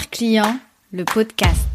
Client, le podcast.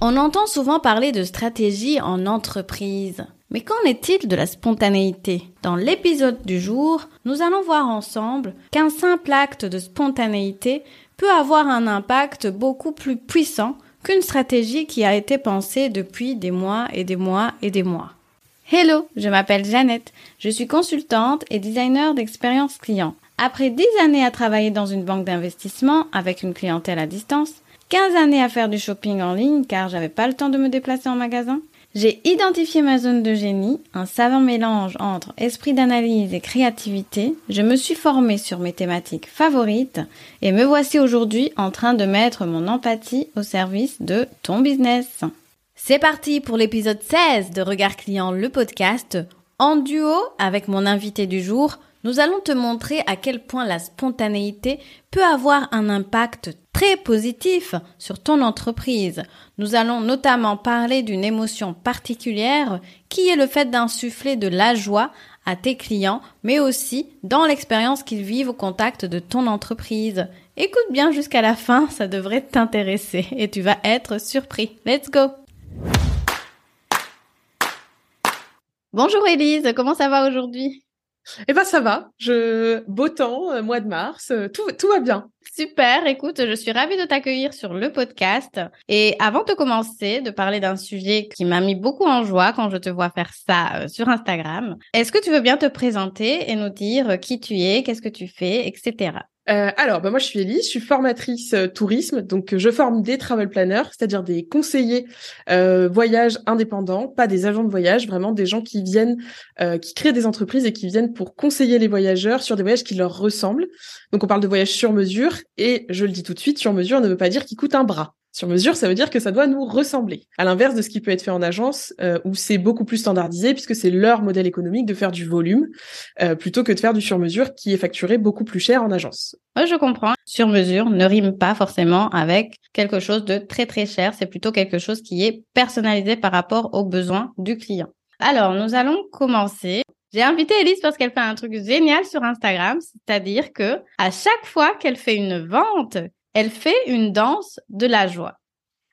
On entend souvent parler de stratégie en entreprise. Mais qu'en est-il de la spontanéité? Dans l'épisode du jour, nous allons voir ensemble qu'un simple acte de spontanéité peut avoir un impact beaucoup plus puissant qu'une stratégie qui a été pensée depuis des mois et des mois et des mois. Hello, je m'appelle Jeannette, je suis consultante et designer d'expérience client. Après dix années à travailler dans une banque d'investissement avec une clientèle à distance, 15 années à faire du shopping en ligne car j'avais pas le temps de me déplacer en magasin. J'ai identifié ma zone de génie, un savant mélange entre esprit d'analyse et créativité. Je me suis formée sur mes thématiques favorites et me voici aujourd'hui en train de mettre mon empathie au service de ton business. C'est parti pour l'épisode 16 de Regard Client, le podcast. En duo avec mon invité du jour, nous allons te montrer à quel point la spontanéité peut avoir un impact très positif sur ton entreprise. Nous allons notamment parler d'une émotion particulière qui est le fait d'insuffler de la joie à tes clients, mais aussi dans l'expérience qu'ils vivent au contact de ton entreprise. Écoute bien jusqu'à la fin, ça devrait t'intéresser et tu vas être surpris. Let's go! Bonjour Elise, comment ça va aujourd'hui? Eh ben ça va, je beau temps, euh, mois de mars, euh, tout tout va bien. Super, écoute, je suis ravie de t'accueillir sur le podcast. Et avant de commencer, de parler d'un sujet qui m'a mis beaucoup en joie quand je te vois faire ça euh, sur Instagram, est-ce que tu veux bien te présenter et nous dire qui tu es, qu'est-ce que tu fais, etc. Euh, alors, bah moi, je suis Elise, je suis formatrice euh, tourisme, donc je forme des travel planners, c'est-à-dire des conseillers euh, voyage indépendants, pas des agents de voyage, vraiment des gens qui viennent, euh, qui créent des entreprises et qui viennent pour conseiller les voyageurs sur des voyages qui leur ressemblent. Donc, on parle de voyages sur mesure, et je le dis tout de suite, sur mesure ne veut pas dire qu'il coûte un bras. Sur mesure, ça veut dire que ça doit nous ressembler. À l'inverse de ce qui peut être fait en agence, euh, où c'est beaucoup plus standardisé, puisque c'est leur modèle économique de faire du volume, euh, plutôt que de faire du sur-mesure qui est facturé beaucoup plus cher en agence. Je comprends. Sur-mesure ne rime pas forcément avec quelque chose de très très cher. C'est plutôt quelque chose qui est personnalisé par rapport aux besoins du client. Alors, nous allons commencer. J'ai invité Elise parce qu'elle fait un truc génial sur Instagram, c'est-à-dire que à chaque fois qu'elle fait une vente, elle fait une danse de la joie.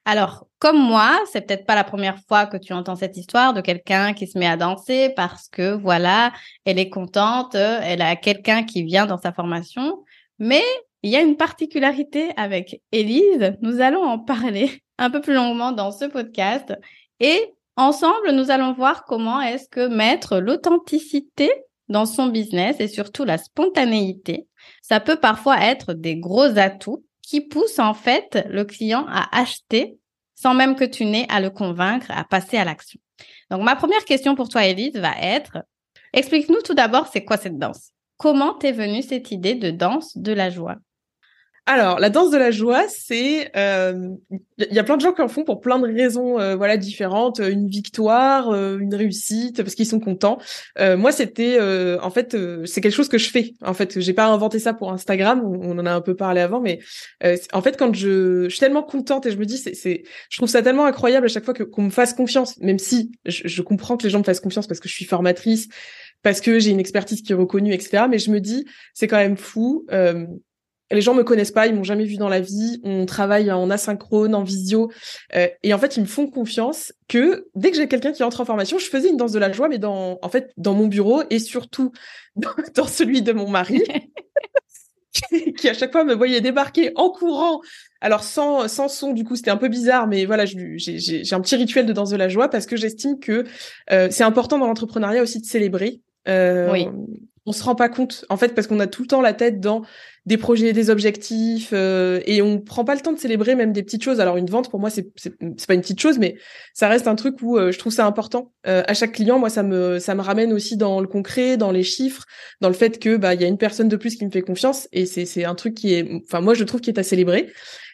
Alors, comme moi, c'est peut-être pas la première fois que tu entends cette histoire de quelqu'un qui se met à danser parce que voilà, elle est contente, elle a quelqu'un qui vient dans sa formation, mais il y a une particularité avec Élise, nous allons en parler un peu plus longuement dans ce podcast. Et ensemble, nous allons voir comment est-ce que mettre l'authenticité dans son business et surtout la spontanéité, ça peut parfois être des gros atouts qui pousse en fait le client à acheter sans même que tu n'aies à le convaincre à passer à l'action. Donc ma première question pour toi, Elise, va être, explique-nous tout d'abord c'est quoi cette danse? Comment t'es venue cette idée de danse de la joie? Alors, la danse de la joie, c'est, il euh, y a plein de gens qui en font pour plein de raisons, euh, voilà, différentes. Une victoire, euh, une réussite, parce qu'ils sont contents. moi, c'était, en fait, c'est quelque chose que je fais. En fait, j'ai pas inventé ça pour Instagram. On en a un peu parlé avant, mais en fait, quand je, je suis tellement contente et je me dis, c'est, je trouve ça tellement incroyable à chaque fois que qu'on me fasse confiance, même si je, je comprends que les gens me fassent confiance parce que je suis formatrice, parce que j'ai une expertise qui est reconnue, etc. Mais je me dis, c'est quand même fou les gens me connaissent pas, ils m'ont jamais vu dans la vie, on travaille en asynchrone, en visio, euh, et en fait ils me font confiance que dès que j'ai quelqu'un qui entre en formation, je faisais une danse de la joie, mais dans en fait dans mon bureau et surtout dans, celui de mon mari, qui, à chaque fois me voyait débarquer en courant. Alors sans sans son, du coup c'était un peu bizarre, mais voilà j'ai j'ai un petit rituel de danse de la joie parce que j'estime que euh, c'est important dans l'entrepreneuriat aussi de célébrer. Euh, oui on se rend pas compte en fait parce qu'on a tout le temps la tête dans des projets, des objectifs euh, et on prend pas le temps de célébrer même des petites choses. Alors une vente pour moi c'est pas une petite chose mais ça reste un truc où euh, je trouve ça important. Euh, à chaque client moi ça me ça me ramène aussi dans le concret, dans les chiffres, dans le fait que bah il y a une personne de plus qui me fait confiance et c'est c'est un truc qui est enfin moi je trouve qui est à célébrer.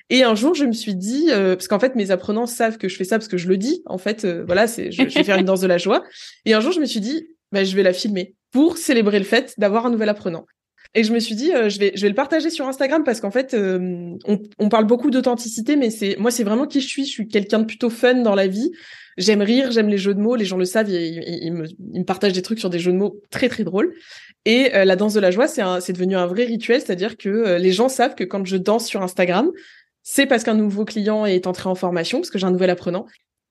Et un jour, je me suis dit, parce qu'en fait, mes apprenants savent que je fais ça parce que je le dis. En fait, voilà, c'est, je, je, vais faire une danse de la joie. Et un jour, je me suis dit, bah, je vais la filmer pour célébrer le fait d'avoir un nouvel apprenant. Et je me suis dit, je vais, je vais le partager sur Instagram parce qu'en fait, on, on, parle beaucoup d'authenticité, mais c'est, moi, c'est vraiment qui je suis. Je suis quelqu'un de plutôt fun dans la vie. J'aime rire, j'aime les jeux de mots. Les gens le savent, ils, me, ils, me, partagent des trucs sur des jeux de mots très très drôles. Et la danse de la joie, c'est, c'est devenu un vrai rituel, c'est-à-dire que les gens savent que quand je danse sur Instagram, c'est parce qu'un nouveau client est entré en formation, parce que j'ai un nouvel apprenant.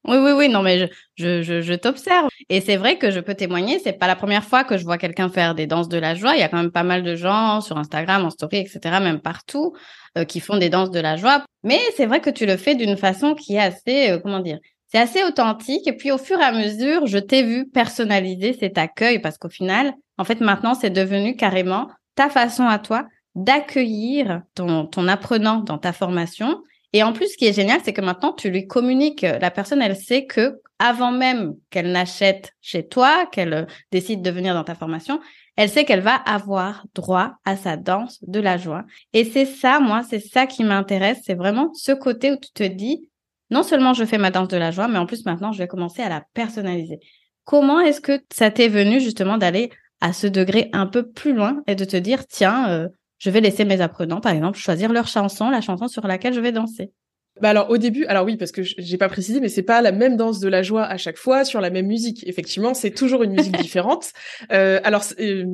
Oui, oui, oui, non, mais je, je, je, t'observe. Et c'est vrai que je peux témoigner, c'est pas la première fois que je vois quelqu'un faire des danses de la joie. Il y a quand même pas mal de gens sur Instagram, en story, etc., même partout, euh, qui font des danses de la joie. Mais c'est vrai que tu le fais d'une façon qui est assez, euh, comment dire, c'est assez authentique. Et puis au fur et à mesure, je t'ai vu personnaliser cet accueil parce qu'au final, en fait, maintenant, c'est devenu carrément ta façon à toi d'accueillir ton, ton apprenant dans ta formation. Et en plus, ce qui est génial, c'est que maintenant, tu lui communiques, la personne, elle sait que avant même qu'elle n'achète chez toi, qu'elle euh, décide de venir dans ta formation, elle sait qu'elle va avoir droit à sa danse de la joie. Et c'est ça, moi, c'est ça qui m'intéresse. C'est vraiment ce côté où tu te dis, non seulement je fais ma danse de la joie, mais en plus maintenant, je vais commencer à la personnaliser. Comment est-ce que ça t'est venu justement d'aller à ce degré un peu plus loin et de te dire, tiens, euh, je vais laisser mes apprenants, par exemple, choisir leur chanson, la chanson sur laquelle je vais danser. Bah alors au début, alors oui parce que j'ai pas précisé, mais c'est pas la même danse de la joie à chaque fois sur la même musique. Effectivement, c'est toujours une musique différente. Euh, alors euh,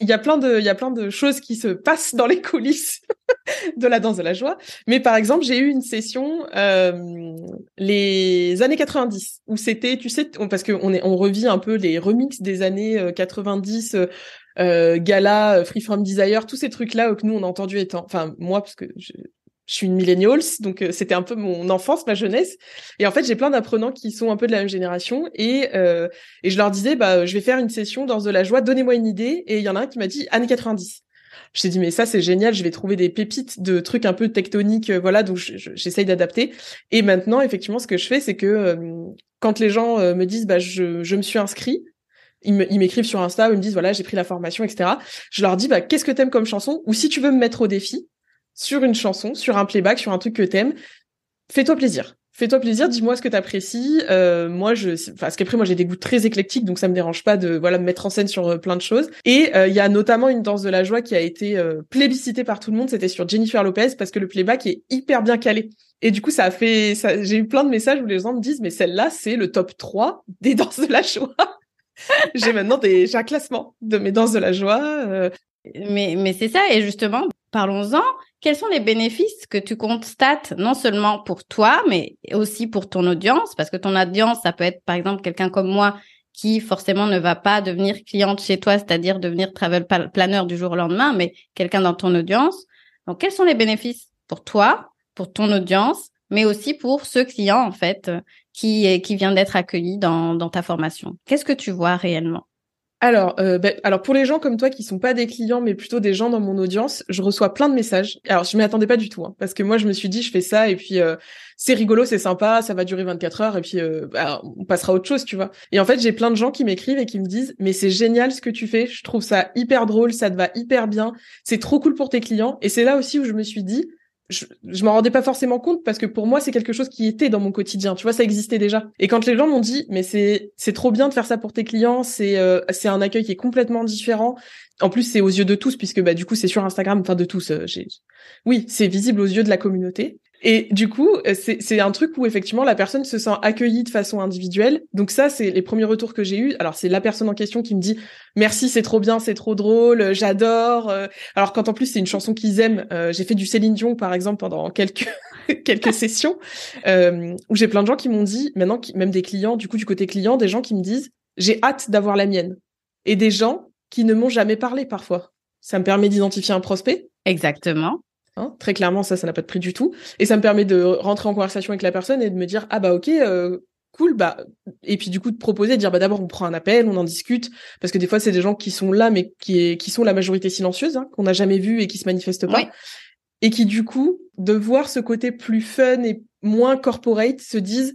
il y a plein de, il y a plein de choses qui se passent dans les coulisses de la danse de la joie. Mais par exemple, j'ai eu une session euh, les années 90 où c'était, tu sais, parce qu'on est, on revit un peu les remixes des années 90 euh, Gala, euh, Free From Desire, tous ces trucs-là que nous on a entendu étant, enfin moi parce que je, suis une millennials, donc euh, c'était un peu mon enfance, ma jeunesse. Et en fait, j'ai plein d'apprenants qui sont un peu de la même génération et euh, et je leur disais bah je vais faire une session dans de la joie, donnez-moi une idée. Et il y en a un qui m'a dit années 90. Je t'ai dit mais ça c'est génial, je vais trouver des pépites de trucs un peu tectoniques, voilà. Donc j'essaye d'adapter. Et maintenant effectivement, ce que je fais, c'est que quand les gens me disent bah je, je me suis inscrit, ils m'écrivent sur Insta ils me disent voilà j'ai pris la formation etc je leur dis bah qu'est-ce que t'aimes comme chanson? Ou si tu veux me mettre au défi sur une chanson sur un playback sur un truc que t'aimes fais-toi plaisir. Fais-toi plaisir dis-moi ce que t'apprécies. Euh, moi je parce qu'après moi j'ai des goûts très éclectiques donc ça me dérange pas de voilà me mettre en scène sur euh, plein de choses. Et euh, il y a notamment une danse de la joie qui a été euh, plébiscitée par tout le monde. C'était sur Jennifer Lopez parce que le playback est hyper bien calé. Et du coup ça a fait j'ai eu plein de messages où les gens me disent mais celle-là c'est le top 3 des danses de la joie j'ai maintenant des, j'ai un classement de mes danses de la joie. Euh. Mais, mais c'est ça, et justement, parlons-en. Quels sont les bénéfices que tu constates, non seulement pour toi, mais aussi pour ton audience? Parce que ton audience, ça peut être, par exemple, quelqu'un comme moi qui forcément ne va pas devenir cliente chez toi, c'est-à-dire devenir travel planner du jour au lendemain, mais quelqu'un dans ton audience. Donc, quels sont les bénéfices pour toi, pour ton audience, mais aussi pour ce client, en fait, qui, qui vient d'être accueilli dans, dans ta formation Qu'est-ce que tu vois réellement? Alors, euh, ben, alors pour les gens comme toi qui sont pas des clients mais plutôt des gens dans mon audience, je reçois plein de messages. Alors je m'y attendais pas du tout hein, parce que moi je me suis dit je fais ça et puis euh, c'est rigolo, c'est sympa, ça va durer 24 heures et puis euh, bah, on passera à autre chose, tu vois. Et en fait j'ai plein de gens qui m'écrivent et qui me disent mais c'est génial ce que tu fais, je trouve ça hyper drôle, ça te va hyper bien, c'est trop cool pour tes clients. Et c'est là aussi où je me suis dit je, je m'en rendais pas forcément compte parce que pour moi c'est quelque chose qui était dans mon quotidien. Tu vois ça existait déjà. Et quand les gens m'ont dit mais c'est c'est trop bien de faire ça pour tes clients c'est euh, c'est un accueil qui est complètement différent. En plus c'est aux yeux de tous puisque bah du coup c'est sur Instagram enfin de tous euh, oui c'est visible aux yeux de la communauté et du coup, euh, c'est un truc où effectivement la personne se sent accueillie de façon individuelle. Donc ça, c'est les premiers retours que j'ai eus. Alors c'est la personne en question qui me dit merci, c'est trop bien, c'est trop drôle, j'adore. Euh. Alors quand en plus c'est une chanson qu'ils aiment, euh, j'ai fait du Céline Dion par exemple pendant quelques quelques sessions où j'ai plein de gens qui m'ont dit maintenant, même des clients, du coup du côté client, des gens qui me disent j'ai hâte d'avoir la mienne. Et des gens qui ne m'ont jamais parlé parfois. Ça me permet d'identifier un prospect. Exactement. Hein, très clairement, ça, ça n'a pas de prix du tout. Et ça me permet de rentrer en conversation avec la personne et de me dire, ah bah ok, euh, cool, bah et puis du coup de proposer, de dire bah d'abord on prend un appel, on en discute, parce que des fois c'est des gens qui sont là mais qui qui sont la majorité silencieuse, hein, qu'on n'a jamais vu et qui se manifestent pas, et qui du coup de voir ce côté plus fun et moins corporate se disent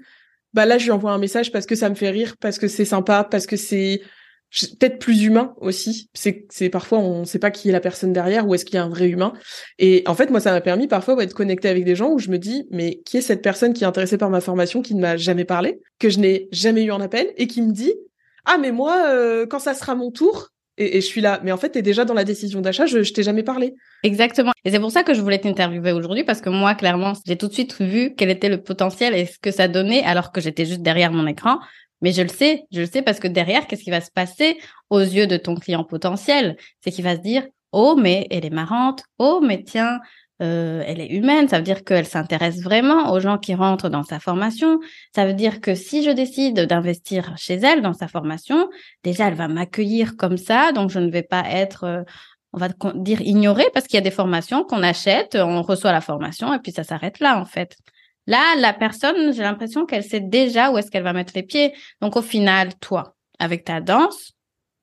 bah là je lui envoie un message parce que ça me fait rire, parce que c'est sympa, parce que c'est peut-être plus humain aussi. C'est, parfois on ne sait pas qui est la personne derrière ou est-ce qu'il y a un vrai humain. Et en fait, moi, ça m'a permis parfois d'être connecté avec des gens où je me dis, mais qui est cette personne qui est intéressée par ma formation, qui ne m'a jamais parlé, que je n'ai jamais eu en appel et qui me dit, ah mais moi, euh, quand ça sera mon tour, et, je suis là. Mais en fait, tu es déjà dans la décision d'achat, je, je t'ai jamais parlé. Exactement. Et c'est pour ça que je voulais t'interviewer aujourd'hui parce que moi, clairement, j'ai tout de suite vu quel était le potentiel et ce que ça donnait alors que j'étais juste derrière mon écran. Mais je le sais, je le sais parce que derrière, qu'est-ce qui va se passer aux yeux de ton client potentiel? C'est qu'il va se dire, oh, mais elle est marrante. Oh, mais tiens, euh, elle est humaine, ça veut dire qu'elle s'intéresse vraiment aux gens qui rentrent dans sa formation. Ça veut dire que si je décide d'investir chez elle dans sa formation, déjà elle va m'accueillir comme ça, donc je ne vais pas être, euh, on va dire ignorée parce qu'il y a des formations qu'on achète, on reçoit la formation et puis ça s'arrête là en fait. Là, la personne, j'ai l'impression qu'elle sait déjà où est-ce qu'elle va mettre les pieds. Donc au final, toi, avec ta danse,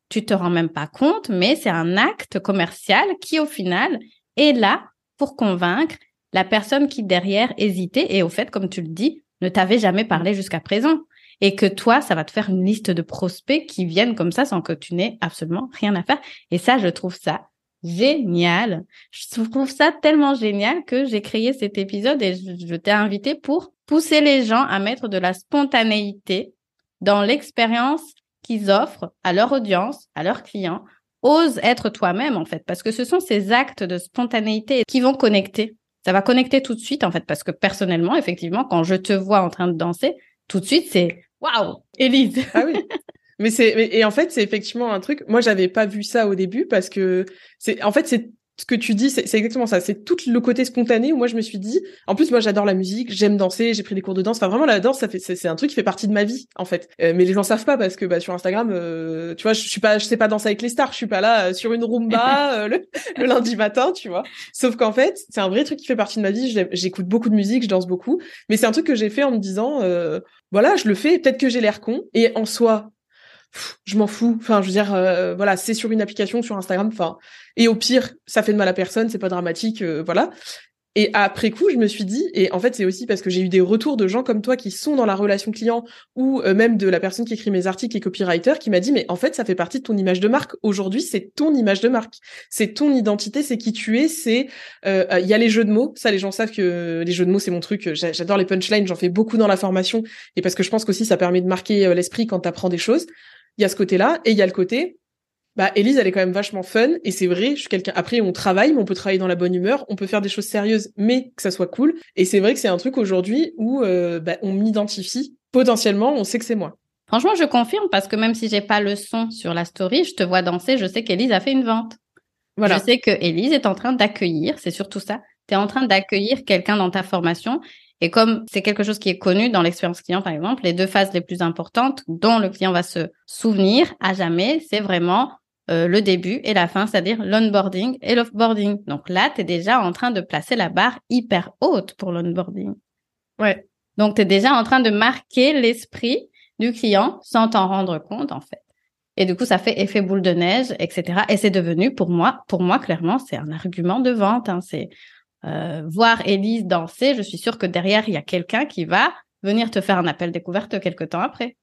tu te rends même pas compte, mais c'est un acte commercial qui au final est là pour convaincre la personne qui derrière hésitait et au fait, comme tu le dis, ne t'avait jamais parlé jusqu'à présent. Et que toi, ça va te faire une liste de prospects qui viennent comme ça sans que tu n'aies absolument rien à faire. Et ça, je trouve ça génial. Je trouve ça tellement génial que j'ai créé cet épisode et je, t'ai invité pour pousser les gens à mettre de la spontanéité dans l'expérience qu'ils offrent à leur audience, à leurs clients, ose être toi-même en fait, parce que ce sont ces actes de spontanéité qui vont connecter. Ça va connecter tout de suite en fait, parce que personnellement, effectivement, quand je te vois en train de danser, tout de suite c'est waouh, Élise. Ah oui. Mais c'est et en fait c'est effectivement un truc. Moi j'avais pas vu ça au début parce que c'est en fait c'est ce que tu dis, c'est exactement ça. C'est tout le côté spontané où moi je me suis dit. En plus, moi j'adore la musique, j'aime danser, j'ai pris des cours de danse. Enfin vraiment la danse, ça fait c'est un truc qui fait partie de ma vie en fait. Euh, mais les gens savent pas parce que bah, sur Instagram, euh, tu vois, je suis pas, je sais pas danser avec les stars. Je suis pas là euh, sur une rumba le, le, lundi matin, tu vois. Sauf qu'en fait, c'est un vrai truc qui fait partie de ma vie. J'écoute beaucoup de musique, je danse beaucoup. Mais c'est un truc que j'ai fait en me disant, voilà, je le fais. Peut-être que j'ai l'air con. Et en soi, je m'en fous. Enfin, je veux dire, euh, voilà, c'est sur une application, sur Instagram. Enfin, et au pire, ça fait de mal à personne, c'est pas dramatique, euh, voilà. Et après coup, je me suis dit, et en fait, c'est aussi parce que j'ai eu des retours de gens comme toi qui sont dans la relation client ou euh, même de la personne qui écrit mes articles et copywriter qui m'a dit, mais en fait, ça fait partie de ton image de marque. Aujourd'hui, c'est ton image de marque. C'est ton identité, c'est qui tu es, c'est, il y a les jeux de mots. Ça, les gens savent que les jeux de mots, c'est mon truc. J'adore les punchlines, j'en fais beaucoup dans la formation et parce que je pense qu'aussi ça permet de marquer l'esprit quand tu apprends des choses. Il y a ce côté-là et il y a le côté bah Elise elle est quand même vachement fun et c'est vrai je suis quelqu'un après on travaille mais on peut travailler dans la bonne humeur on peut faire des choses sérieuses mais que ça soit cool et c'est vrai que c'est un truc aujourd'hui où euh, bah, on m'identifie potentiellement on sait que c'est moi franchement je confirme parce que même si j'ai pas le son sur la story je te vois danser je sais qu'Elise a fait une vente voilà. je sais que Elise est en train d'accueillir c'est surtout ça tu es en train d'accueillir quelqu'un dans ta formation et comme c'est quelque chose qui est connu dans l'expérience client, par exemple, les deux phases les plus importantes dont le client va se souvenir à jamais, c'est vraiment euh, le début et la fin, c'est-à-dire l'onboarding et l'offboarding. Donc là, tu es déjà en train de placer la barre hyper haute pour l'onboarding. Ouais. Donc, tu es déjà en train de marquer l'esprit du client sans t'en rendre compte, en fait. Et du coup, ça fait effet boule de neige, etc. Et c'est devenu, pour moi, pour moi, clairement, c'est un argument de vente. Hein. C'est euh, voir Élise danser, je suis sûre que derrière, il y a quelqu'un qui va venir te faire un appel découverte quelques temps après.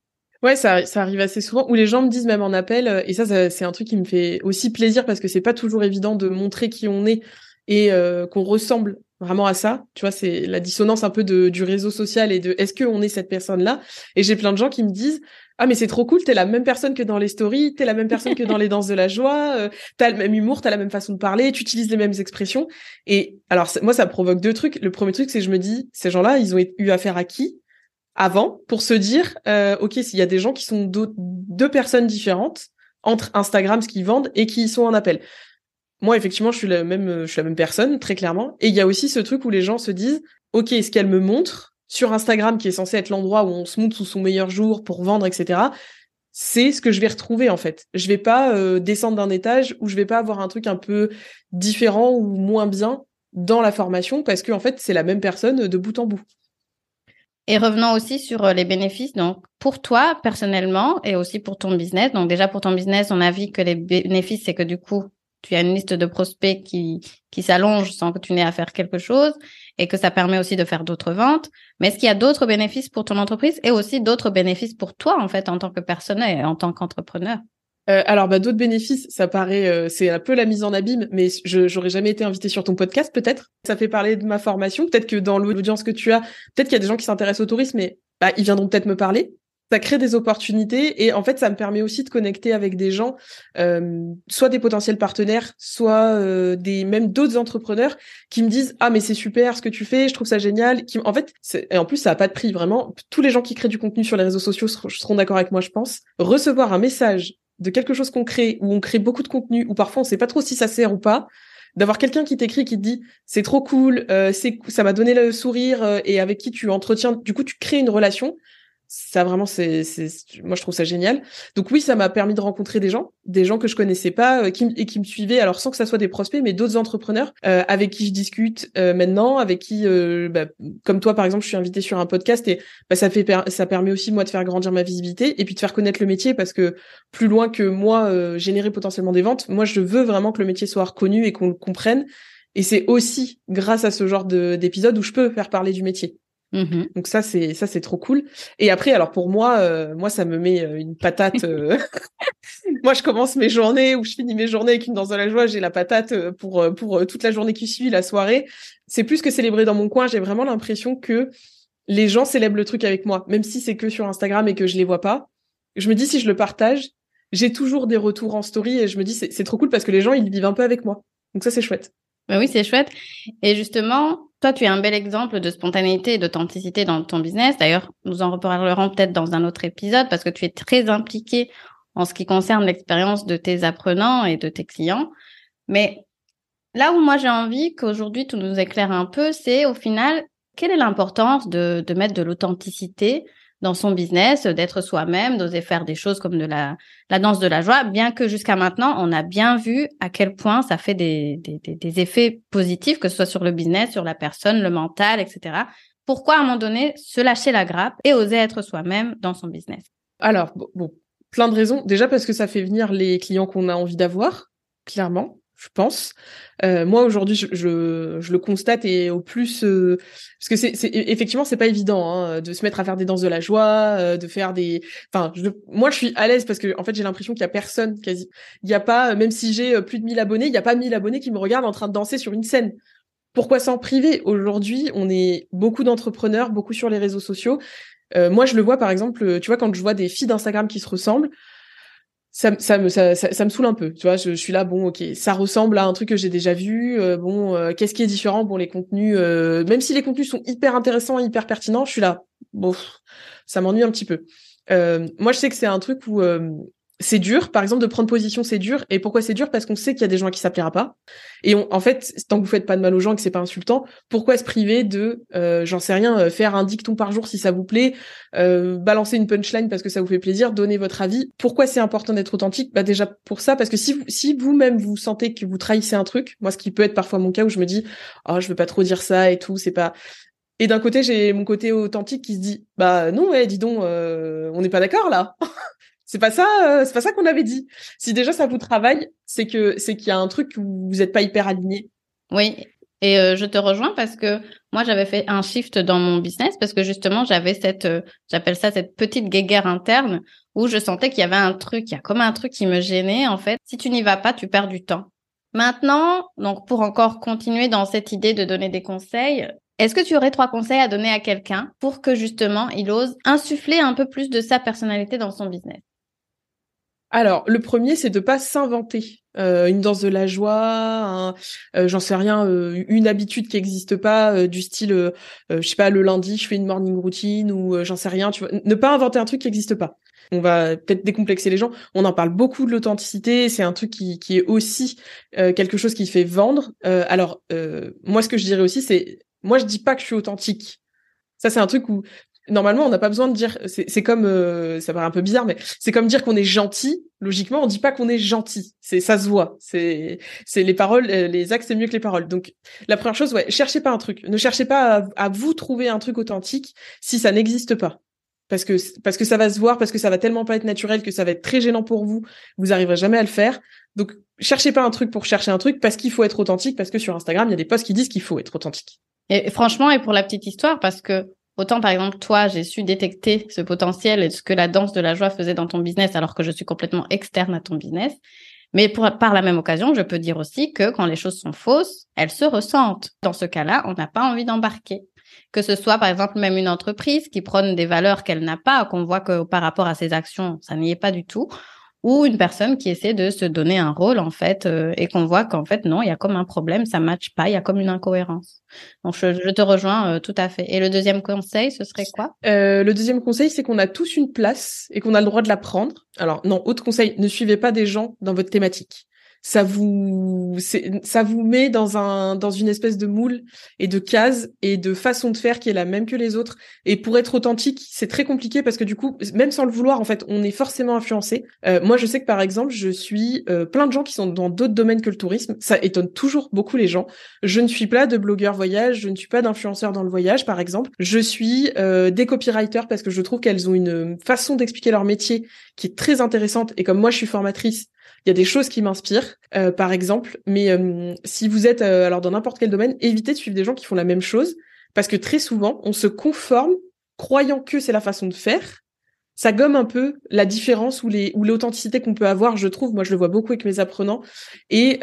Ouais, ça, arrive assez souvent où les gens me disent même en appel, euh, et ça, c'est un truc qui me fait aussi plaisir parce que c'est pas toujours évident de montrer qui on est et euh, qu'on ressemble vraiment à ça. Tu vois, c'est la dissonance un peu de, du réseau social et de est-ce qu'on est cette personne-là? Et j'ai plein de gens qui me disent ah mais c'est trop cool, t'es la même personne que dans les stories, t'es la même personne que dans les danses de la joie, euh, t'as le même humour, t'as la même façon de parler, tu utilises les mêmes expressions. Et alors moi ça provoque deux trucs. Le premier truc c'est que je me dis ces gens-là ils ont eu affaire à qui avant pour se dire euh, ok s'il y a des gens qui sont deux personnes différentes entre Instagram ce qu'ils vendent et qui sont en appel. Moi effectivement je suis la même je suis la même personne très clairement. Et il y a aussi ce truc où les gens se disent ok ce qu'elle me montre sur Instagram, qui est censé être l'endroit où on se montre sous son meilleur jour pour vendre, etc., c'est ce que je vais retrouver en fait. Je vais pas euh, descendre d'un étage ou je vais pas avoir un truc un peu différent ou moins bien dans la formation parce que fait c'est la même personne de bout en bout. Et revenons aussi sur euh, les bénéfices. Donc, pour toi, personnellement, et aussi pour ton business. Donc, déjà, pour ton business, on a vu que les bénéfices, c'est que du coup, tu as une liste de prospects qui, qui s'allonge sans que tu n'aies à faire quelque chose et que ça permet aussi de faire d'autres ventes. Mais est-ce qu'il y a d'autres bénéfices pour ton entreprise et aussi d'autres bénéfices pour toi, en fait, en tant que personne et en tant qu'entrepreneur? Euh, alors, bah, d'autres bénéfices, ça paraît, euh, c'est un peu la mise en abîme, mais je j'aurais jamais été invité sur ton podcast, peut-être? Ça fait parler de ma formation. Peut-être que dans l'audience que tu as, peut-être qu'il y a des gens qui s'intéressent au tourisme, mais bah, ils viendront peut-être me parler. Ça crée des opportunités et en fait ça me permet aussi de connecter avec des gens euh, soit des potentiels partenaires soit euh, des même d'autres entrepreneurs qui me disent ah mais c'est super ce que tu fais je trouve ça génial qui en fait et en plus ça a pas de prix vraiment. Tous les gens qui créent du contenu sur les réseaux sociaux seront d'accord avec moi je pense. Recevoir un message de quelque chose qu'on crée où on crée beaucoup de contenu ou parfois on sait pas trop si ça sert ou pas d'avoir quelqu'un qui t'écrit qui te dit c'est trop cool euh, c'est ça m'a donné le sourire euh, et avec qui tu entretiens du coup tu crées une relation ça vraiment c'est moi je trouve ça génial. Donc oui ça m'a permis de rencontrer des gens des gens que je connaissais pas euh, qui et qui me suivaient alors sans que ça soit des prospects mais d'autres entrepreneurs euh, avec qui je discute euh, maintenant avec qui bah, comme toi par exemple je suis invitée sur un podcast et bah, ça fait ça permet aussi moi de faire grandir ma visibilité et puis de faire connaître le métier parce que plus loin que moi générer potentiellement des ventes moi je veux vraiment que le métier soit reconnu et qu'on le comprenne. Et c'est aussi grâce à ce genre d'épisode où je peux faire parler du métier Mmh Donc ça c'est ça c'est trop cool. Et après alors pour moi euh, moi ça me met euh, une patate. Euh, moi je commence mes journées ou je finis mes journées avec une danse de la joie. J'ai la patate pour pour toute la journée qui suit la soirée. C'est plus que célébrer dans mon coin. J'ai vraiment l'impression que les gens célèbrent le truc avec moi, même si c'est que sur Instagram et que je les vois pas. Je me dis si je le partage, j'ai toujours des retours en story et je me dis c'est trop cool parce que les gens ils vivent un peu avec moi. Donc ça c'est chouette. Bah oui, c'est chouette. Et justement, toi, tu es un bel exemple de spontanéité et d'authenticité dans ton business. D'ailleurs, nous en reparlerons peut-être dans un autre épisode parce que tu es très impliqué en ce qui concerne l'expérience de tes apprenants et de tes clients. Mais là où moi j'ai envie qu'aujourd'hui tu nous éclaires un peu, c'est au final, quelle est l'importance de, de mettre de l'authenticité dans son business, d'être soi-même, d'oser faire des choses comme de la, danse de la joie, bien que jusqu'à maintenant, on a bien vu à quel point ça fait des, effets positifs, que ce soit sur le business, sur la personne, le mental, etc. Pourquoi à un moment donné se lâcher la grappe et oser être soi-même dans son business? Alors, bon, plein de raisons. Déjà parce que ça fait venir les clients qu'on a envie d'avoir, clairement je pense. Euh, moi aujourd'hui, je, je, le constate et au plus euh, parce que c'est effectivement c'est pas évident hein, de se mettre à faire des danses de la joie, euh, de faire des. Enfin, moi je suis à l'aise parce que en fait j'ai l'impression qu'il y a personne quasi. Il y a pas même si j'ai plus de 1000 abonnés, il y a pas 1000 abonnés qui me regardent en train de danser sur une scène. Pourquoi s'en priver? Aujourd'hui, on est beaucoup d'entrepreneurs, beaucoup sur les réseaux sociaux. moi, je le vois par exemple, tu vois, quand je vois des filles d'Instagram qui se ressemblent, ça, ça, me ça, ça, me saoule un peu tu vois je, suis là bon ok ça ressemble à un truc que j'ai déjà vu euh, bon euh, qu'est-ce qui est différent bon les contenus euh, même si les contenus sont hyper intéressants hyper pertinents je suis là bon ça m'ennuie un petit peu. Moi je sais que c'est un truc où c'est dur. Par exemple, de prendre position, c'est dur. Et pourquoi c'est dur? Parce qu'on sait qu'il y a des gens à qui ça plaira pas. Et en fait, tant que vous faites pas de mal aux gens, que c'est pas insultant, pourquoi se priver de, euh, j'en sais rien, euh, faire un dicton par jour si ça vous plaît, euh, balancer une punchline parce que ça vous fait plaisir, donner votre avis? Pourquoi c'est important d'être authentique? Bah déjà pour ça, parce que si vous, si vous-même vous sentez que vous trahissez un truc, moi ce qui peut être parfois mon cas où je me dis, oh je veux pas trop dire ça et tout, c'est pas. Et d'un côté, j'ai mon côté authentique qui se dit, bah non, ouais, dis donc, on n'est pas d'accord là. C'est pas ça, euh, c'est pas ça qu'on avait dit. Si déjà ça vous travaille, c'est que c'est qu'il y a un truc où vous n'êtes pas hyper aligné. Oui, et euh, je te rejoins parce que moi j'avais fait un shift dans mon business parce que justement j'avais cette, euh, j'appelle ça cette petite guéguerre interne où je sentais qu'il y avait un truc, il y a comme un truc qui me gênait en fait. Si tu n'y vas pas, tu perds du temps. Maintenant, donc pour encore continuer dans cette idée de donner des conseils, est-ce que tu aurais trois conseils à donner à quelqu'un pour que justement il ose insuffler un peu plus de sa personnalité dans son business? Alors, le premier, c'est de pas s'inventer euh, une danse de la joie, euh, j'en sais rien, euh, une habitude qui n'existe pas, du style, je sais pas, le lundi, je fais une morning routine ou j'en sais rien. Tu vois, ne pas inventer un truc qui n'existe pas. On va peut-être décomplexer les gens. On en parle beaucoup de l'authenticité. C'est un truc qui, qui est aussi quelque chose qui fait vendre. alors, moi, ce que je dirais aussi, c'est, moi, je dis pas que je suis authentique. Ça, c'est un truc où normalement, on n'a pas besoin de dire. C'est comme, euh, ça paraît un peu bizarre, mais c'est comme dire qu'on est gentil. Logiquement, on dit pas qu'on est gentil. C'est ça se voit. C'est c'est les paroles, euh, les actes c'est mieux que les paroles. Donc la première chose, ouais, cherchez pas un truc. Ne cherchez pas à, vous trouver un truc authentique si ça n'existe pas. Parce que parce que ça va se voir, parce que ça va tellement pas être naturel que ça va être très gênant pour vous. Vous arriverez jamais à le faire. Donc cherchez pas un truc pour chercher un truc parce qu'il faut être authentique. Parce que sur Instagram, il y a des posts qui disent qu'il faut être authentique. Et franchement, et pour la petite histoire, parce que Autant, par exemple, toi, j'ai su détecter ce potentiel et ce que la danse de la joie faisait dans ton business alors que je suis complètement externe à ton business. Mais par la même occasion, je peux dire aussi que quand les choses sont fausses, elles se ressentent. Dans ce cas-là, on n'a pas envie d'embarquer. Que ce soit, par exemple, même une entreprise qui prône des valeurs qu'elle n'a pas, qu'on voit que par rapport à ses actions, ça n'y est pas du tout, ou une personne qui essaie de se donner un rôle en fait euh, et qu'on voit qu'en fait non, il y a comme un problème, ça matche pas, il y a comme une incohérence. Donc je, te rejoins euh, tout à fait. Et le deuxième conseil, ce serait quoi? Euh, Le deuxième conseil, c'est qu'on a tous une place et qu'on a le droit de la prendre. Alors non, autre conseil, ne suivez pas des gens dans votre thématique ça vous ça vous met dans un dans une espèce de moule et de case et de façon de faire qui est la même que les autres. Et pour être authentique c'est très compliqué parce que du coup même sans le vouloir en fait on est forcément influencé. Euh, moi je sais que par exemple je suis euh, plein de gens qui sont dans d'autres domaines que le tourisme. Ça étonne toujours beaucoup les gens. Je ne suis pas de blogueur voyage je ne suis pas d'influenceur dans le voyage par exemple. Je suis euh, des copywriters parce que je trouve qu'elles ont une façon d'expliquer leur métier qui est très intéressante. Et comme moi je suis formatrice il y a des choses qui m'inspirent, euh, par exemple. Mais euh, si vous êtes euh, alors dans n'importe quel domaine, évitez de suivre des gens qui font la même chose, parce que très souvent, on se conforme, croyant que c'est la façon de faire. Ça gomme un peu la différence ou ou l'authenticité qu'on peut avoir, je trouve. Moi, je le vois beaucoup avec mes apprenants. Et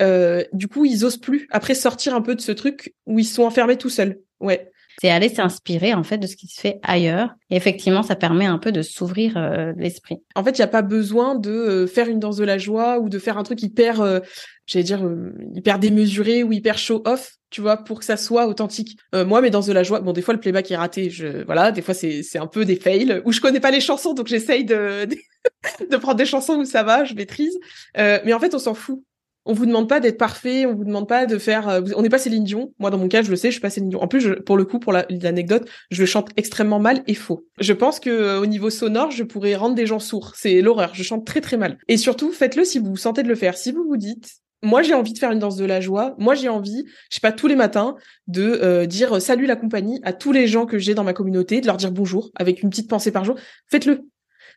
du coup, ils osent plus après sortir un peu de ce truc où ils sont enfermés tout seuls. Ouais c'est aller s'inspirer en fait de ce qui se fait ailleurs. Et effectivement, ça permet un peu de s'ouvrir euh, l'esprit. En fait, il n'y a pas besoin de euh, faire une danse de la joie ou de faire un truc hyper, euh, j'allais dire, hyper démesuré ou hyper show-off, tu vois, pour que ça soit authentique. moi, mes danses de la joie, bon, des fois le playback est raté, je, voilà, des fois c'est c'est un peu des fails où je connais pas les chansons, donc j'essaye de de prendre des chansons où ça va, je maîtrise. mais en fait, on s'en fout on vous demande pas d'être parfait, on vous demande pas de faire. Euh, on n'est pas Céline Dion. Moi, dans mon cas, je le sais, je suis pas Céline Dion. En plus, pour le coup, pour l'anecdote, je chante extrêmement mal et faux. Je pense que euh, au niveau sonore, je pourrais rendre des gens sourds. C'est l'horreur. Je chante très très mal. Et surtout, faites-le si vous vous sentez de le faire. Si vous vous dites, moi j'ai envie de faire une danse de la joie. Moi j'ai envie, je sais pas, tous les matins, de euh, dire salut la compagnie à tous les gens que j'ai dans ma communauté, de leur dire bonjour avec une petite pensée par jour. Faites-le.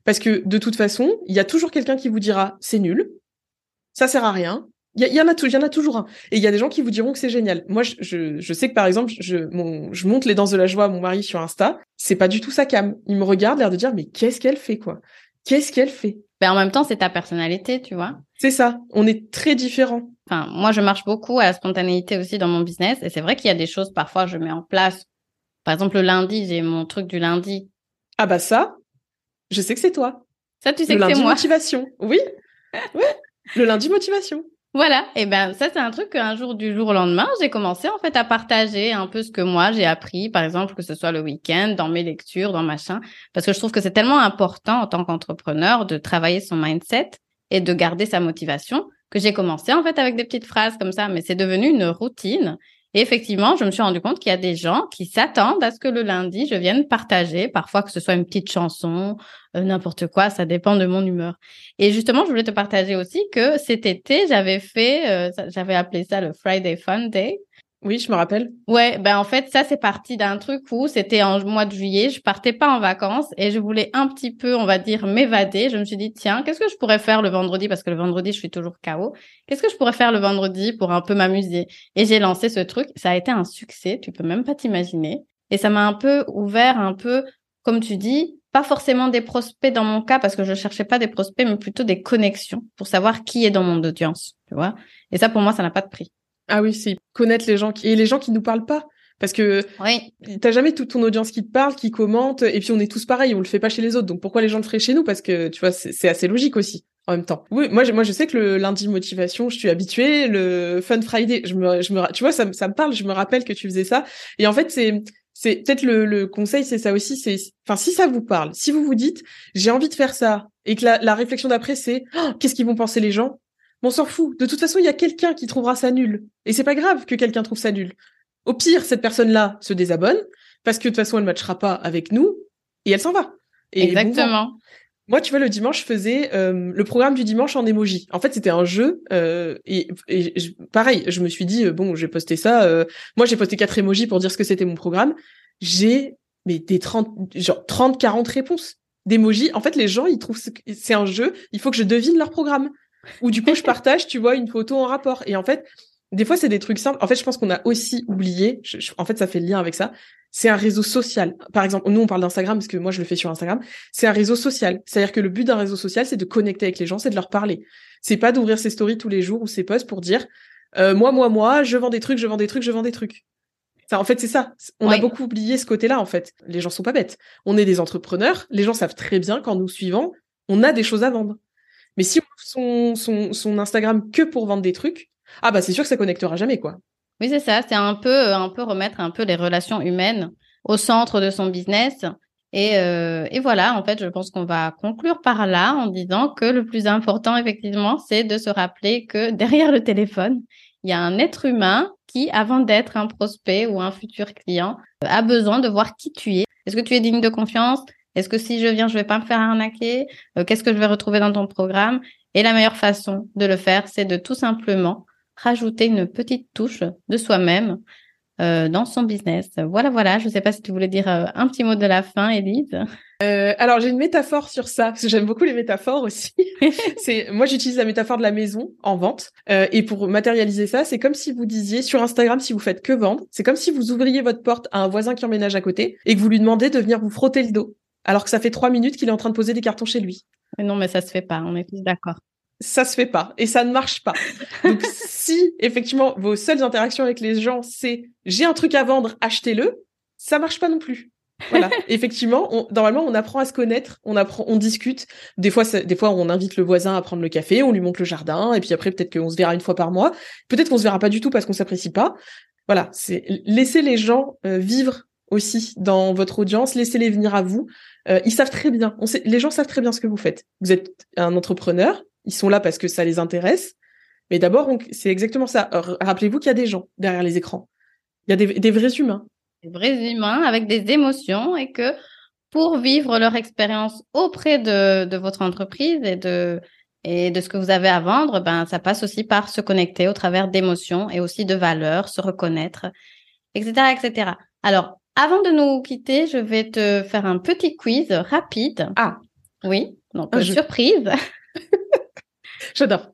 Parce que de toute façon, il y a toujours quelqu'un qui vous dira c'est nul, ça sert à rien, il y, en a, y en a toujours un. Et il y a des gens qui vous diront que c'est génial. Moi, je, je, je, sais que par exemple, je, mon, je monte les danses de la joie à mon mari sur Insta. C'est pas du tout sa cam. Il me regarde, l'air de dire, mais qu'est-ce qu'elle fait, quoi? Qu'est-ce qu'elle fait? Ben en même temps, c'est ta personnalité, tu vois. C'est ça. On est très différents. Enfin, moi, je marche beaucoup à la spontanéité aussi dans mon business. Et c'est vrai qu'il y a des choses, parfois, je mets en place. Par exemple, le lundi, j'ai mon truc du lundi. Ah bah ça, je sais que c'est toi. Ça, tu sais que c'est moi. motivation. Oui. oui. Le lundi motivation. Voilà, et ben ça c'est un truc qu'un jour du jour au lendemain, j'ai commencé en fait à partager un peu ce que moi j'ai appris, par exemple que ce soit le week-end, dans mes lectures, dans machin, parce que je trouve que c'est tellement important en tant qu'entrepreneur de travailler son mindset et de garder sa motivation que j'ai commencé en fait avec des petites phrases comme ça, mais c'est devenu une routine et effectivement, je me suis rendu compte qu'il y a des gens qui s'attendent à ce que le lundi, je vienne partager, parfois que ce soit une petite chanson, euh, n'importe quoi, ça dépend de mon humeur. Et justement, je voulais te partager aussi que cet été, j'avais fait, euh, j'avais appelé ça le Friday Fun Day. Oui, je me rappelle. Ouais, ben en fait, ça c'est parti d'un truc où c'était en mois de juillet, je partais pas en vacances et je voulais un petit peu, on va dire, m'évader. Je me suis dit tiens, qu'est-ce que je pourrais faire le vendredi? Parce que le vendredi je suis toujours KO. Qu'est-ce que je pourrais faire le vendredi pour un peu m'amuser? Et j'ai lancé ce truc, ça a été un succès, tu peux même pas t'imaginer. Et ça m'a un peu ouvert un peu comme tu dis, pas forcément des prospects dans mon cas parce que je cherchais pas des prospects mais plutôt des connexions pour savoir qui est dans mon audience, tu vois? Et ça pour moi ça n'a pas de prix. Ah oui, c'est connaître les gens qui... et les gens qui nous parlent pas. Parce que oui. t'as jamais toute ton audience qui te parle, qui commente, et puis on est tous pareils, on le fait pas chez les autres. Donc pourquoi les gens le feraient chez nous? Parce que tu vois, c'est assez logique aussi en même temps. Oui, moi, moi, je sais que le lundi motivation, je suis habituée. Le Fun Friday, je me, je me, tu vois, ça, ça me parle. Je me rappelle que tu faisais ça. Et en fait, c'est, c'est peut-être le, le conseil, c'est ça aussi. C'est, enfin, si ça vous parle, si vous vous dites, j'ai envie de faire ça, et que la, la réflexion d'après, c'est, oh, qu'est-ce qu'ils vont penser les gens? On s'en fout. De toute façon, il y a quelqu'un qui trouvera ça nul. Et c'est pas grave que quelqu'un trouve ça nul. Au pire, cette personne-là se désabonne parce que de toute façon, elle matchera pas avec nous et elle s'en va. Exactement. moi, tu vois, le dimanche, je faisais euh, le programme du dimanche en emoji. En fait, c'était un jeu euh, et, pareil, je me suis dit euh, bon, j'ai posté ça. moi, j'ai posté quatre emojis pour dire ce que c'était mon programme. J'ai mais des 30 genre 30 40 réponses d'emojis. En fait, les gens, ils trouvent c'est un jeu, il faut que je devine leur programme. Ou du coup, je partage, tu vois, une photo en rapport. Et en fait, des fois, c'est des trucs simples. En fait, je pense qu'on a aussi oublié, en fait, ça fait le lien avec ça, c'est un réseau social. Par exemple, nous, on parle d'Instagram parce que moi, je le fais sur Instagram. C'est un réseau social. C'est-à-dire que le but d'un réseau social, c'est de connecter avec les gens, c'est de leur parler. C'est pas d'ouvrir ses stories tous les jours ou ses posts pour dire, euh, moi, moi, moi, je vends des trucs, je vends des trucs, je vends des trucs. Ça, en fait, c'est ça. On a beaucoup oublié ce côté-là, en fait. Les gens sont pas bêtes. On est des entrepreneurs. Les gens savent très bien qu'en nous suivant, on a des choses à vendre. Mais si on son, son, Instagram que pour vendre des trucs, ah bah c'est sûr que ça connectera jamais, quoi. Oui, c'est ça. C'est un peu, un peu remettre un peu les relations humaines au centre de son business. Et, euh, et voilà, en fait, je pense qu'on va conclure par là en disant que le plus important, effectivement, c'est de se rappeler que derrière le téléphone, il y a un être humain qui, avant d'être un prospect ou un futur client, a besoin de voir qui tu es. Est-ce que tu es digne de confiance? Est-ce que si je viens, je vais pas me faire arnaquer? Euh, Qu'est-ce que je vais retrouver dans ton programme? Et la meilleure façon de le faire, c'est de tout simplement rajouter une petite touche de soi-même euh, dans son business. Voilà, voilà. Je ne sais pas si tu voulais dire euh, un petit mot de la fin, Elise. Euh, alors j'ai une métaphore sur ça parce que j'aime beaucoup les métaphores aussi. c'est moi j'utilise la métaphore de la maison en vente et pour matérialiser ça, c'est comme si vous disiez sur Instagram si vous faites que vendre, c'est comme si vous ouvriez votre porte à un voisin qui emménage à côté et que vous lui demandez de venir vous frotter le dos alors que ça fait trois minutes qu'il est en train de poser des cartons chez lui. non, mais ça se fait pas. On est tous d'accord ça se fait pas et ça ne marche pas. Donc si effectivement vos seules interactions avec les gens c'est j'ai un truc à vendre, achetez-le, ça marche pas non plus. Voilà. Effectivement, on, normalement, on apprend à se connaître, on apprend, on discute. Des fois, des fois, on invite le voisin à prendre le café, on lui montre le jardin, et puis après, peut-être qu'on se verra une fois par mois. Peut-être qu'on se verra pas du tout parce qu'on s'apprécie pas. Voilà, c'est laisser les gens euh, vivre aussi dans votre audience, laissez-les venir à vous. Euh, ils savent très bien, les gens savent très bien ce que vous faites. Vous êtes un entrepreneur, ils sont là parce que ça les intéresse. Mais d'abord, c'est exactement ça. Rappelez-vous qu'il y a des gens derrière les écrans. Il y a des, vrais humains. Des vrais humains avec des émotions et que pour vivre leur expérience auprès de, votre entreprise et de, et de ce que vous avez à vendre, ben, ça passe aussi par se connecter au travers d'émotions et aussi de valeurs, se reconnaître, etc., etc. Alors, avant de nous quitter, je vais te faire un petit quiz rapide. Ah. Oui. Donc, ah, surprise. J'adore.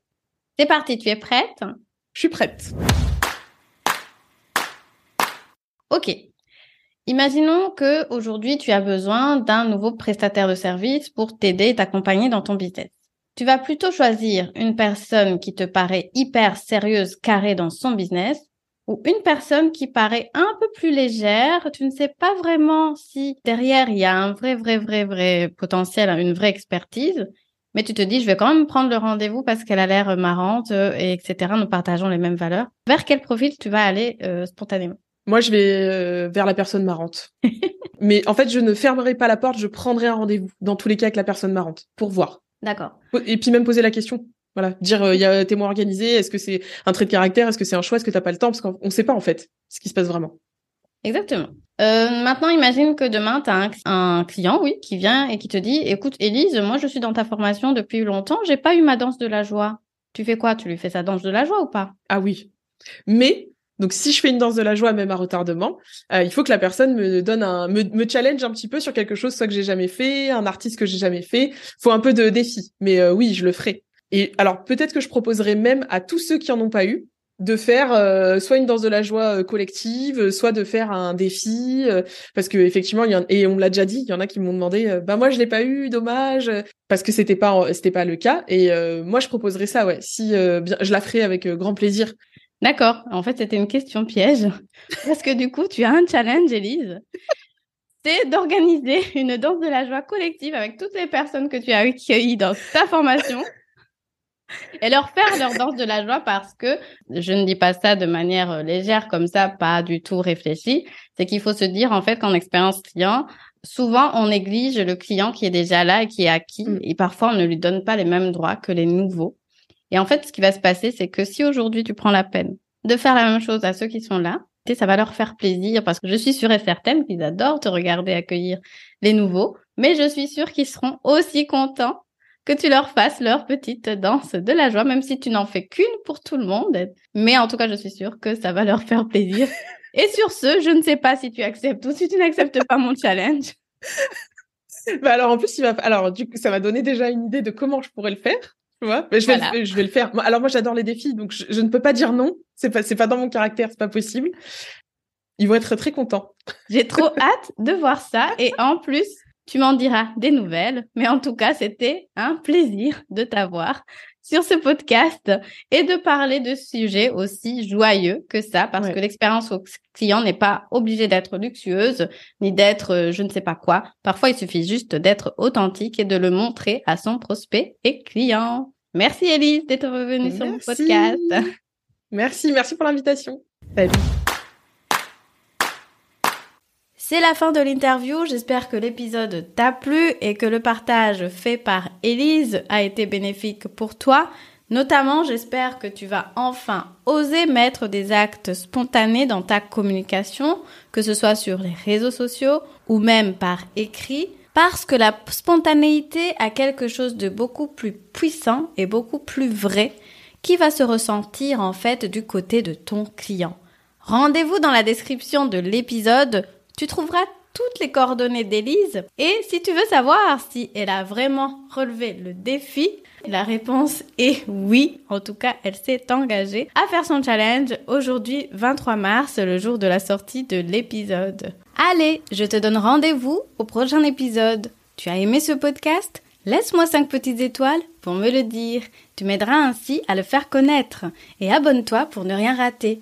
C'est parti, tu es prête? Je suis prête. Ok. Imaginons que aujourd'hui tu as besoin d'un nouveau prestataire de service pour t'aider et t'accompagner dans ton business. Tu vas plutôt choisir une personne qui te paraît hyper sérieuse, carrée dans son business, ou une personne qui paraît un peu plus légère. Tu ne sais pas vraiment si derrière il y a un vrai, vrai, vrai, vrai potentiel, une vraie expertise, mais tu te dis, je vais quand même prendre le rendez-vous parce qu'elle a l'air marrante, euh, et etc. Nous partageons les mêmes valeurs. Vers quel profil tu vas aller euh, spontanément? Moi, je vais euh, vers la personne marrante. Mais en fait, je ne fermerai pas la porte, je prendrai un rendez-vous dans tous les cas avec la personne marrante pour voir. D'accord. Et puis même poser la question. Voilà, dire il y a témoin organisé, est-ce que c'est un trait de caractère, est-ce que c'est un choix, est-ce que t'as pas le temps parce qu'on ne sait pas en fait ce qui se passe vraiment. Exactement. Euh, maintenant, imagine que demain, tu as un, client, oui, qui vient et qui te dit, écoute, Élise, moi, je suis dans ta formation depuis longtemps, j'ai pas eu ma danse de la joie. Tu fais quoi? Tu lui fais sa danse de la joie ou pas? Ah oui. Mais donc, si je fais une danse de la joie, même à retardement, euh, il faut que la personne me donne un, me, me, challenge un petit peu sur quelque chose, soit que j'ai jamais fait, un artiste que j'ai jamais fait. Faut un peu de défi. Mais euh, oui, je le ferai. Et alors, peut-être que je proposerai même à tous ceux qui en ont pas eu, de faire euh, soit une danse de la joie euh, collective, soit de faire un défi, euh, parce que effectivement, il y et on l'a déjà dit, il y en a qui m'ont demandé, bah moi je l'ai pas eu, dommage, parce que c'était pas c'était pas le cas. Et moi je proposerais ça, ouais, si je la ferai avec grand plaisir. D'accord. En fait, c'était une question piège, parce que du coup, tu as un challenge, Elise. C'est d'organiser une danse de la joie collective avec toutes les personnes que tu as accueillies dans ta formation et leur faire leur danse de la joie parce que je ne dis pas ça de manière euh, légère comme ça, pas du tout réfléchie. C'est qu'il faut se dire en fait qu'en expérience client, souvent on néglige le client qui est déjà là et qui est acquis mm. et parfois on ne lui donne pas les mêmes droits que les nouveaux. Et en fait, ce qui va se passer, c'est que si aujourd'hui tu prends la peine de faire la même chose à ceux qui sont là, ça va leur faire plaisir parce que je suis sûre et certaine qu'ils adorent te regarder accueillir les nouveaux, mais je suis sûre qu'ils seront aussi contents que tu leur fasses leur petite danse de la joie, même si tu n'en fais qu'une pour tout le monde. Mais en tout cas, je suis sûre que ça va leur faire plaisir. Et sur ce, je ne sais pas si tu acceptes ou si tu n'acceptes pas mon challenge. Bah alors en plus, il va, alors du coup, ça m'a donné déjà une idée de comment je pourrais le faire. Tu vois Mais je vais, le, je vais le faire. Alors moi, j'adore les défis, donc je, ne peux pas dire non. C'est pas, c'est pas dans mon caractère, c'est pas possible. Ils vont être très contents. J'ai trop hâte de voir ça. Et en plus, tu m'en diras des nouvelles, mais en tout cas, c'était un plaisir de t'avoir sur ce podcast et de parler de sujets aussi joyeux que ça, parce que l'expérience au client n'est pas obligée d'être luxueuse, ni d'être euh, je ne sais pas quoi. Parfois, il suffit juste d'être authentique et de le montrer à son prospect et client. Merci Elise d'être revenue sur mon podcast. Merci, merci pour l'invitation. Salut. C'est la fin de l'interview. J'espère que l'épisode t'a plu et que le partage fait par Elise a été bénéfique pour toi. Notamment, j'espère que tu vas enfin oser mettre des actes spontanés dans ta communication, que ce soit sur les réseaux sociaux ou même par écrit, parce que la spontanéité a quelque chose de beaucoup plus puissant et beaucoup plus vrai qui va se ressentir en fait du côté de ton client. Rendez-vous dans la description de l'épisode tu trouveras toutes les coordonnées d'Élise et si tu veux savoir si elle a vraiment relevé le défi, la réponse est oui. En tout cas, elle s'est engagée à faire son challenge aujourd'hui 23 mars, le jour de la sortie de l'épisode. Allez, je te donne rendez-vous au prochain épisode. Tu as aimé ce podcast? Laisse-moi 5 petites étoiles pour me le dire. Tu m'aideras ainsi à le faire connaître. Et abonne-toi pour ne rien rater.